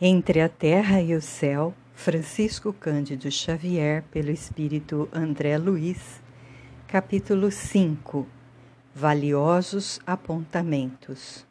Entre a Terra e o Céu, Francisco Cândido Xavier, pelo Espírito André Luiz, capítulo 5 Valiosos Apontamentos.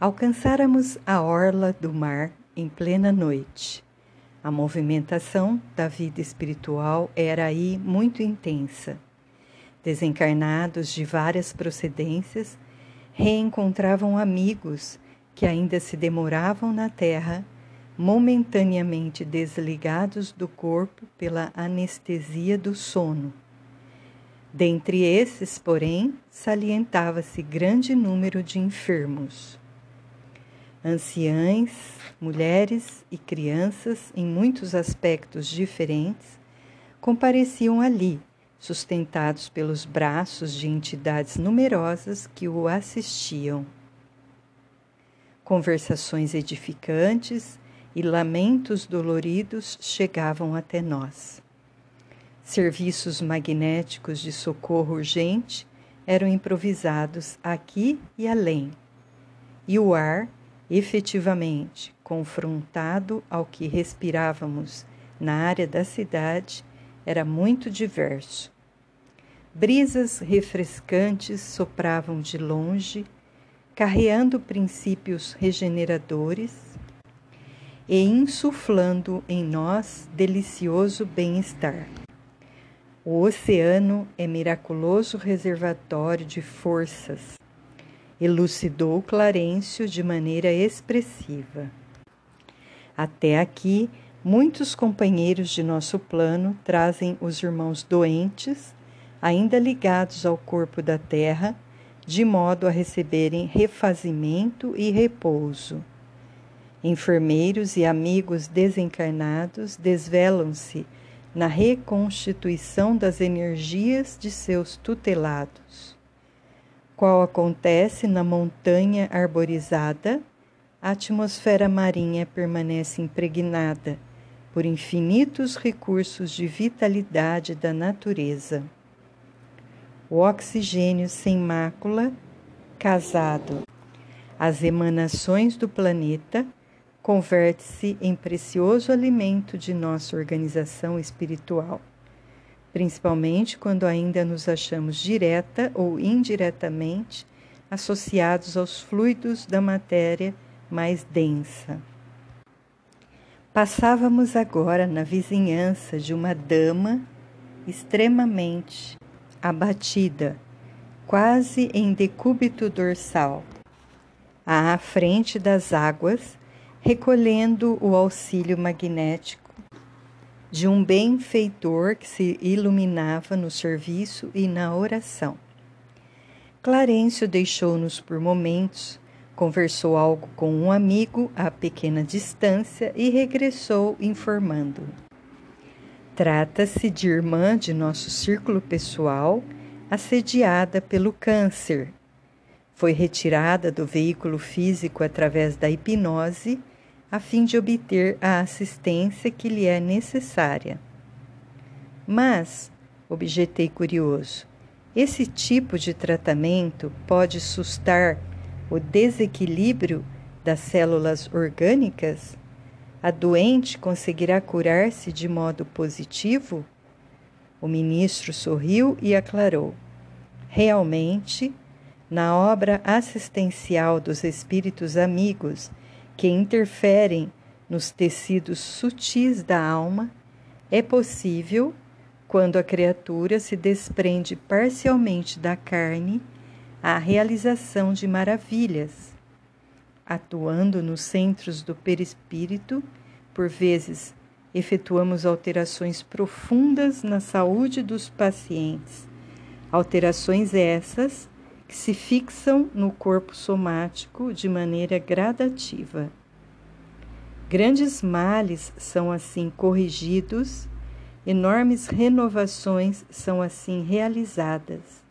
Alcançáramos a orla do mar em plena noite. A movimentação da vida espiritual era aí muito intensa. Desencarnados de várias procedências reencontravam amigos que ainda se demoravam na terra, momentaneamente desligados do corpo pela anestesia do sono. Dentre esses, porém, salientava-se grande número de enfermos. Anciães, mulheres e crianças, em muitos aspectos diferentes, compareciam ali, sustentados pelos braços de entidades numerosas que o assistiam Conversações edificantes e lamentos doloridos chegavam até nós. Serviços magnéticos de socorro urgente eram improvisados aqui e além, e o ar, efetivamente confrontado ao que respirávamos na área da cidade, era muito diverso. Brisas refrescantes sopravam de longe carreando princípios regeneradores e insuflando em nós delicioso bem-estar. O oceano é miraculoso reservatório de forças, elucidou Clarencio de maneira expressiva. Até aqui, muitos companheiros de nosso plano trazem os irmãos doentes, ainda ligados ao corpo da terra, de modo a receberem refazimento e repouso. Enfermeiros e amigos desencarnados desvelam-se na reconstituição das energias de seus tutelados. Qual acontece na montanha arborizada, a atmosfera marinha permanece impregnada por infinitos recursos de vitalidade da natureza o oxigênio sem mácula, casado às emanações do planeta, converte-se em precioso alimento de nossa organização espiritual, principalmente quando ainda nos achamos direta ou indiretamente associados aos fluidos da matéria mais densa. Passávamos agora na vizinhança de uma dama extremamente abatida, quase em decúbito dorsal, à frente das águas, recolhendo o auxílio magnético de um benfeitor que se iluminava no serviço e na oração. Clarencio deixou-nos por momentos, conversou algo com um amigo a pequena distância e regressou informando. Trata-se de irmã de nosso círculo pessoal, assediada pelo câncer. Foi retirada do veículo físico através da hipnose, a fim de obter a assistência que lhe é necessária. Mas, objetei curioso, esse tipo de tratamento pode sustar o desequilíbrio das células orgânicas? A doente conseguirá curar-se de modo positivo? O ministro sorriu e aclarou: Realmente, na obra assistencial dos espíritos amigos que interferem nos tecidos sutis da alma, é possível, quando a criatura se desprende parcialmente da carne, a realização de maravilhas atuando nos centros do perispírito, por vezes efetuamos alterações profundas na saúde dos pacientes. Alterações essas que se fixam no corpo somático de maneira gradativa. Grandes males são assim corrigidos, enormes renovações são assim realizadas.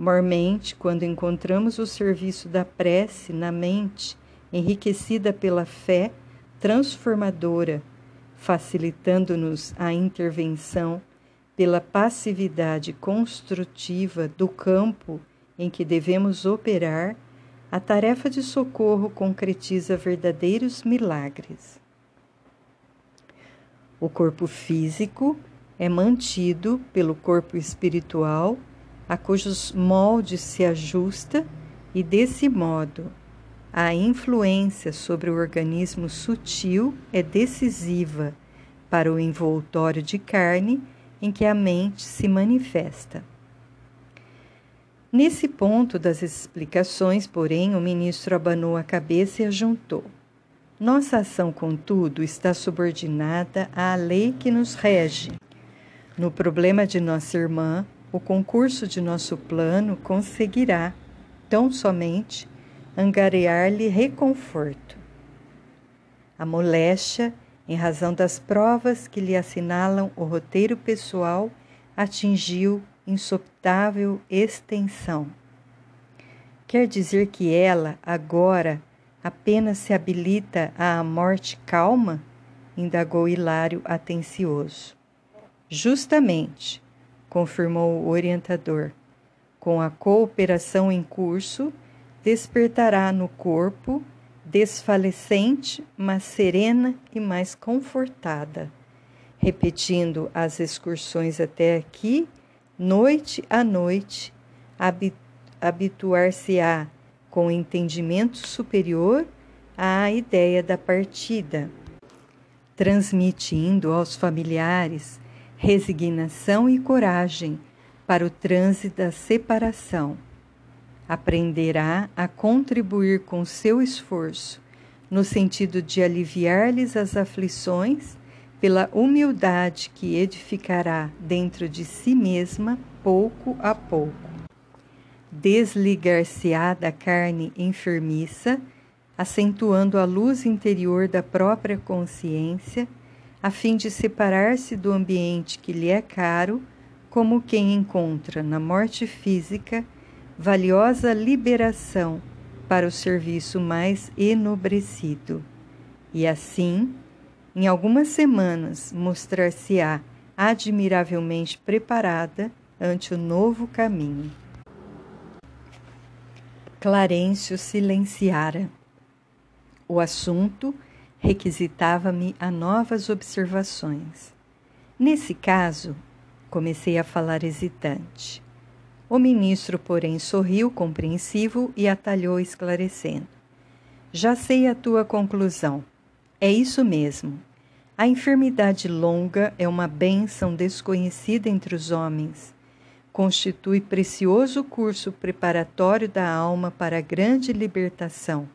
Mormente, quando encontramos o serviço da prece na mente, enriquecida pela fé transformadora, facilitando-nos a intervenção pela passividade construtiva do campo em que devemos operar, a tarefa de socorro concretiza verdadeiros milagres. O corpo físico é mantido pelo corpo espiritual, a cujos moldes se ajusta, e desse modo a influência sobre o organismo sutil é decisiva para o envoltório de carne em que a mente se manifesta. Nesse ponto das explicações, porém, o ministro abanou a cabeça e ajuntou. Nossa ação, contudo, está subordinada à lei que nos rege. No problema de nossa irmã, o concurso de nosso plano conseguirá, tão somente, angariar-lhe reconforto. A moléstia, em razão das provas que lhe assinalam o roteiro pessoal, atingiu insoptável extensão. Quer dizer que ela, agora, apenas se habilita à morte calma? indagou Hilário atencioso. Justamente, confirmou o orientador. Com a cooperação em curso, despertará no corpo, desfalecente, mas serena e mais confortada, repetindo as excursões até aqui noite a noite, habituar-se-á com entendimento superior à ideia da partida, transmitindo aos familiares resignação e coragem para o trânsito da separação. Aprenderá a contribuir com seu esforço no sentido de aliviar-lhes as aflições pela humildade que edificará dentro de si mesma pouco a pouco. Desligar-se-á da carne enfermiça, acentuando a luz interior da própria consciência, a fim de separar-se do ambiente que lhe é caro, como quem encontra na morte física valiosa liberação para o serviço mais enobrecido. E assim, em algumas semanas, mostrar-se-á admiravelmente preparada ante o novo caminho. Clarencio silenciara. O assunto requisitava-me a novas observações. Nesse caso, comecei a falar hesitante. O ministro, porém, sorriu compreensivo e atalhou esclarecendo. Já sei a tua conclusão. É isso mesmo. A enfermidade longa é uma bênção desconhecida entre os homens. Constitui precioso curso preparatório da alma para a grande libertação.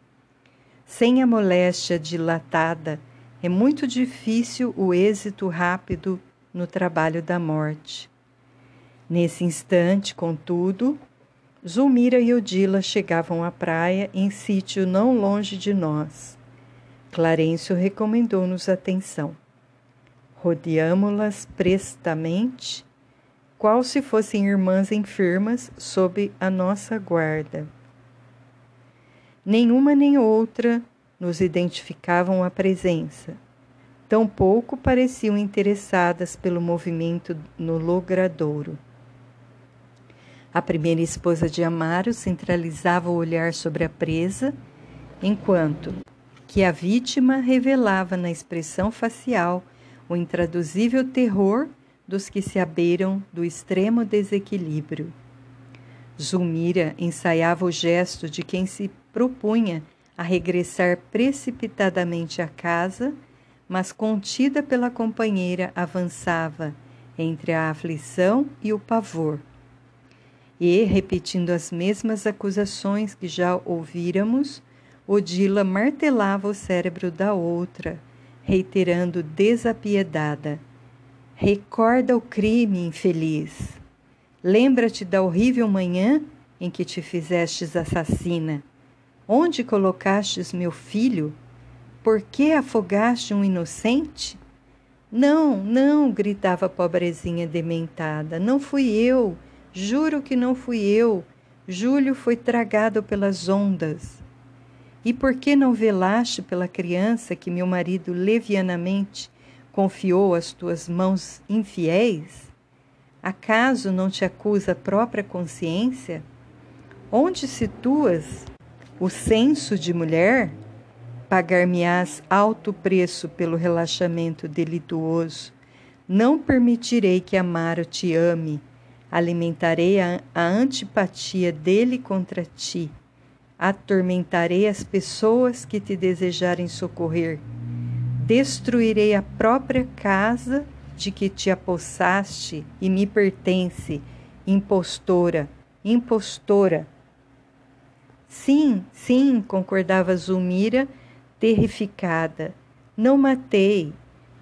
Sem a moléstia dilatada, é muito difícil o êxito rápido no trabalho da morte. Nesse instante, contudo, Zulmira e Odila chegavam à praia em sítio não longe de nós. Clarencio recomendou-nos atenção. Rodeamo-las prestamente, qual se fossem irmãs enfermas sob a nossa guarda. Nenhuma nem outra nos identificavam a presença, tampouco pareciam interessadas pelo movimento no logradouro. A primeira esposa de Amaro centralizava o olhar sobre a presa, enquanto que a vítima revelava na expressão facial o intraduzível terror dos que se abeiram do extremo desequilíbrio. Zulmira ensaiava o gesto de quem se propunha a regressar precipitadamente à casa, mas contida pela companheira avançava entre a aflição e o pavor. E, repetindo as mesmas acusações que já ouvíramos, Odila martelava o cérebro da outra, reiterando desapiedada: Recorda o crime, infeliz. Lembra-te da horrível manhã em que te fizestes assassina. Onde colocastes meu filho? Por que afogaste um inocente? Não, não, gritava a pobrezinha dementada. Não fui eu. Juro que não fui eu. Júlio foi tragado pelas ondas. E por que não velaste pela criança que meu marido levianamente confiou às tuas mãos infiéis? Acaso não te acusa a própria consciência? Onde situas o senso de mulher? Pagar-me-ás alto preço pelo relaxamento delituoso. Não permitirei que Amaro te ame. Alimentarei a, a antipatia dele contra ti. Atormentarei as pessoas que te desejarem socorrer. Destruirei a própria casa de que te apossaste e me pertence, impostora, impostora. Sim, sim, concordava Zulmira terrificada. Não matei,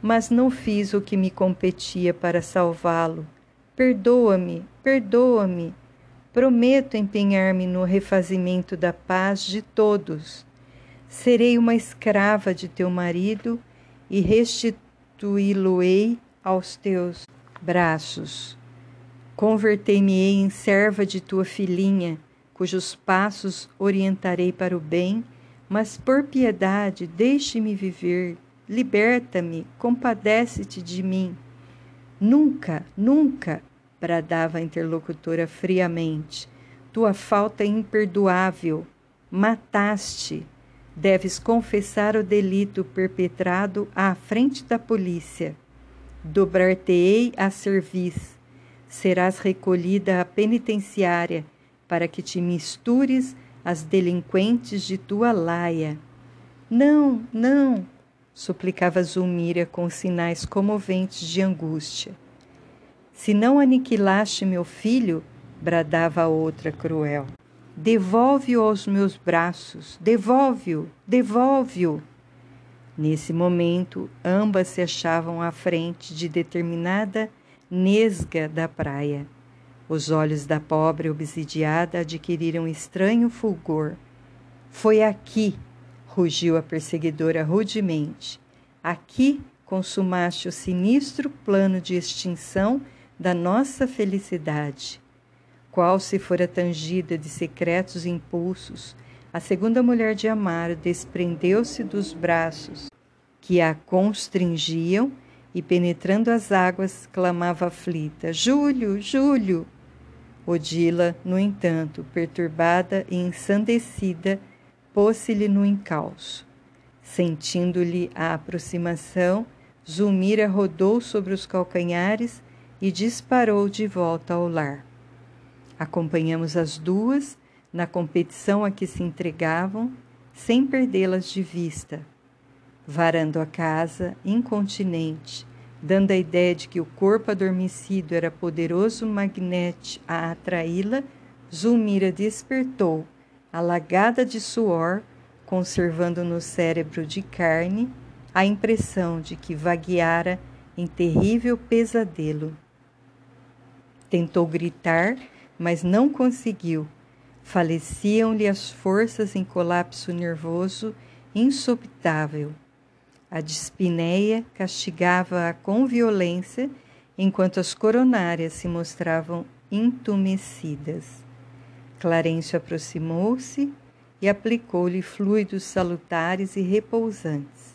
mas não fiz o que me competia para salvá-lo. Perdoa-me, perdoa-me. Prometo empenhar-me no refazimento da paz de todos. Serei uma escrava de teu marido e restituí-lo-ei aos teus braços. Convertei-me-ei em serva de tua filhinha, cujos passos orientarei para o bem mas por piedade, deixe-me viver, liberta-me, compadece-te de mim. Nunca, nunca, bradava a interlocutora friamente. Tua falta é imperdoável. Mataste. Deves confessar o delito perpetrado à frente da polícia. Dobrar-te-ei a serviço. Serás recolhida à penitenciária para que te mistures as delinquentes de tua laia. Não, não, suplicava Zulmira com sinais comoventes de angústia. Se não aniquilaste meu filho, bradava a outra cruel. Devolve-o aos meus braços, devolve-o, devolve-o. Nesse momento, ambas se achavam à frente de determinada nesga da praia. Os olhos da pobre obsidiada adquiriram estranho fulgor. Foi aqui, rugiu a perseguidora rudemente. Aqui consumaste o sinistro plano de extinção da nossa felicidade. Qual se fora tangida de secretos impulsos, a segunda mulher de Amaro desprendeu-se dos braços que a constringiam e, penetrando as águas, clamava aflita: Júlio, Júlio! Odila, no entanto, perturbada e ensandecida, pôs-se-lhe no encalço. Sentindo-lhe a aproximação, Zulmira rodou sobre os calcanhares e disparou de volta ao lar. Acompanhamos as duas na competição a que se entregavam, sem perdê-las de vista. Varando a casa, incontinente, dando a ideia de que o corpo adormecido era poderoso magnete a atraí-la, Zulmira despertou, alagada de suor, conservando no cérebro de carne a impressão de que vagueara em terrível pesadelo. Tentou gritar, mas não conseguiu. Faleciam-lhe as forças em colapso nervoso insopitável. A dispneia castigava-a com violência, enquanto as coronárias se mostravam entumecidas. Clarencio aproximou-se e aplicou-lhe fluidos salutares e repousantes.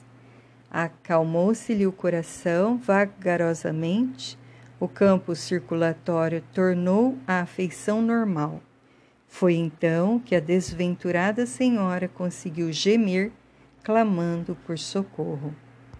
Acalmou-se-lhe o coração vagarosamente, o campo circulatório tornou a afeição normal. Foi então que a desventurada senhora conseguiu gemer clamando por socorro.